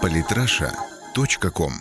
PolitRussia.com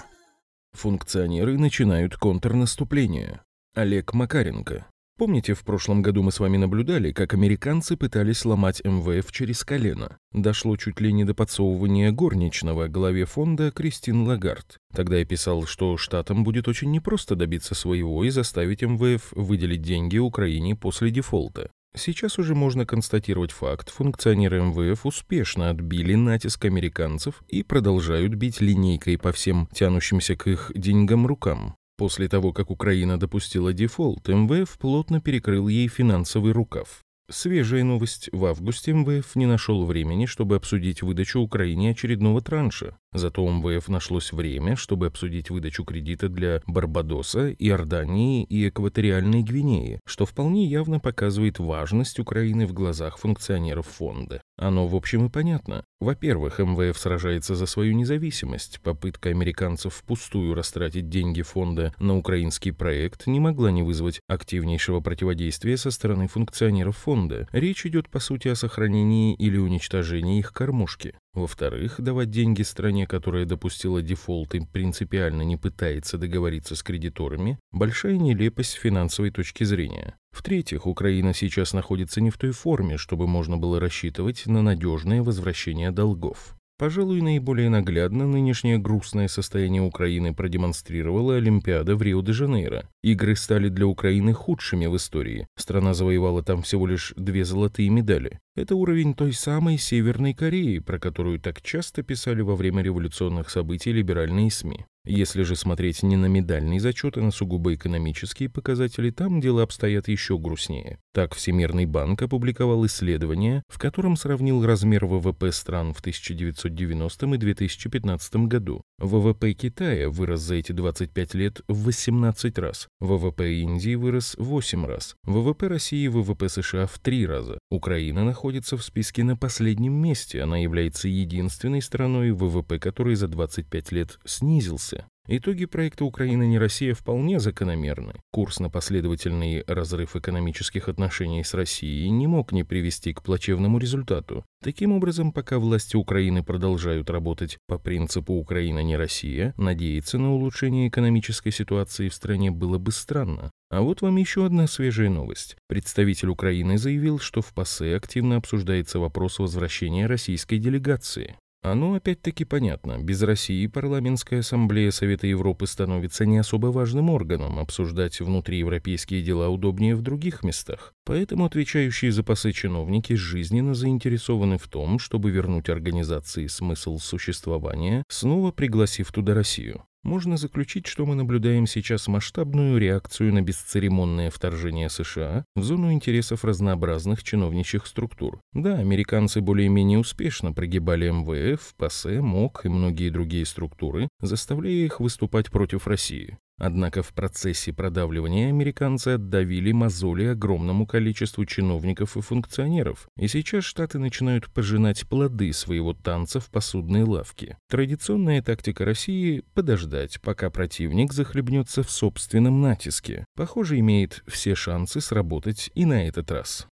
Функционеры начинают контрнаступление. Олег Макаренко. Помните, в прошлом году мы с вами наблюдали, как американцы пытались сломать МВФ через колено? Дошло чуть ли не до подсовывания горничного главе фонда Кристин Лагард. Тогда я писал, что штатам будет очень непросто добиться своего и заставить МВФ выделить деньги Украине после дефолта. Сейчас уже можно констатировать факт, функционеры МВФ успешно отбили натиск американцев и продолжают бить линейкой по всем тянущимся к их деньгам рукам. После того, как Украина допустила дефолт, МВФ плотно перекрыл ей финансовый рукав. Свежая новость. В августе МВФ не нашел времени, чтобы обсудить выдачу Украине очередного транша. Зато у МВФ нашлось время, чтобы обсудить выдачу кредита для Барбадоса, Иордании и Экваториальной Гвинеи, что вполне явно показывает важность Украины в глазах функционеров фонда. Оно, в общем, и понятно. Во-первых, МВФ сражается за свою независимость. Попытка американцев впустую растратить деньги фонда на украинский проект не могла не вызвать активнейшего противодействия со стороны функционеров фонда. Речь идет, по сути, о сохранении или уничтожении их кормушки. Во-вторых, давать деньги стране, которая допустила дефолт и принципиально не пытается договориться с кредиторами, большая нелепость с финансовой точки зрения. В-третьих, Украина сейчас находится не в той форме, чтобы можно было рассчитывать на надежное возвращение долгов. Пожалуй, наиболее наглядно нынешнее грустное состояние Украины продемонстрировала Олимпиада в Рио-де-Жанейро. Игры стали для Украины худшими в истории. Страна завоевала там всего лишь две золотые медали. Это уровень той самой Северной Кореи, про которую так часто писали во время революционных событий либеральные СМИ. Если же смотреть не на медальный зачет, а на сугубо экономические показатели, там дела обстоят еще грустнее. Так, Всемирный банк опубликовал исследование, в котором сравнил размер ВВП стран в 1990 и 2015 году. ВВП Китая вырос за эти 25 лет в 18 раз, ВВП Индии вырос в 8 раз, ВВП России и ВВП США в 3 раза. Украина находится в списке на последнем месте, она является единственной страной, ВВП которой за 25 лет снизился. Итоги проекта «Украина не Россия» вполне закономерны. Курс на последовательный разрыв экономических отношений с Россией не мог не привести к плачевному результату. Таким образом, пока власти Украины продолжают работать по принципу «Украина не Россия», надеяться на улучшение экономической ситуации в стране было бы странно. А вот вам еще одна свежая новость. Представитель Украины заявил, что в ПАСЕ активно обсуждается вопрос возвращения российской делегации. Оно опять-таки понятно. Без России парламентская ассамблея Совета Европы становится не особо важным органом. Обсуждать внутриевропейские дела удобнее в других местах. Поэтому отвечающие за пасы чиновники жизненно заинтересованы в том, чтобы вернуть организации смысл существования, снова пригласив туда Россию. Можно заключить, что мы наблюдаем сейчас масштабную реакцию на бесцеремонное вторжение США в зону интересов разнообразных чиновничьих структур. Да, американцы более-менее успешно прогибали МВФ, ПАСЕ, МОК и многие другие структуры, заставляя их выступать против России. Однако в процессе продавливания американцы отдавили мозоли огромному количеству чиновников и функционеров, и сейчас Штаты начинают пожинать плоды своего танца в посудной лавке. Традиционная тактика России – подождать, пока противник захлебнется в собственном натиске. Похоже, имеет все шансы сработать и на этот раз.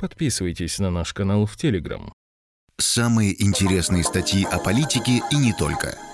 Подписывайтесь на наш канал в Телеграм. Самые интересные статьи о политике и не только –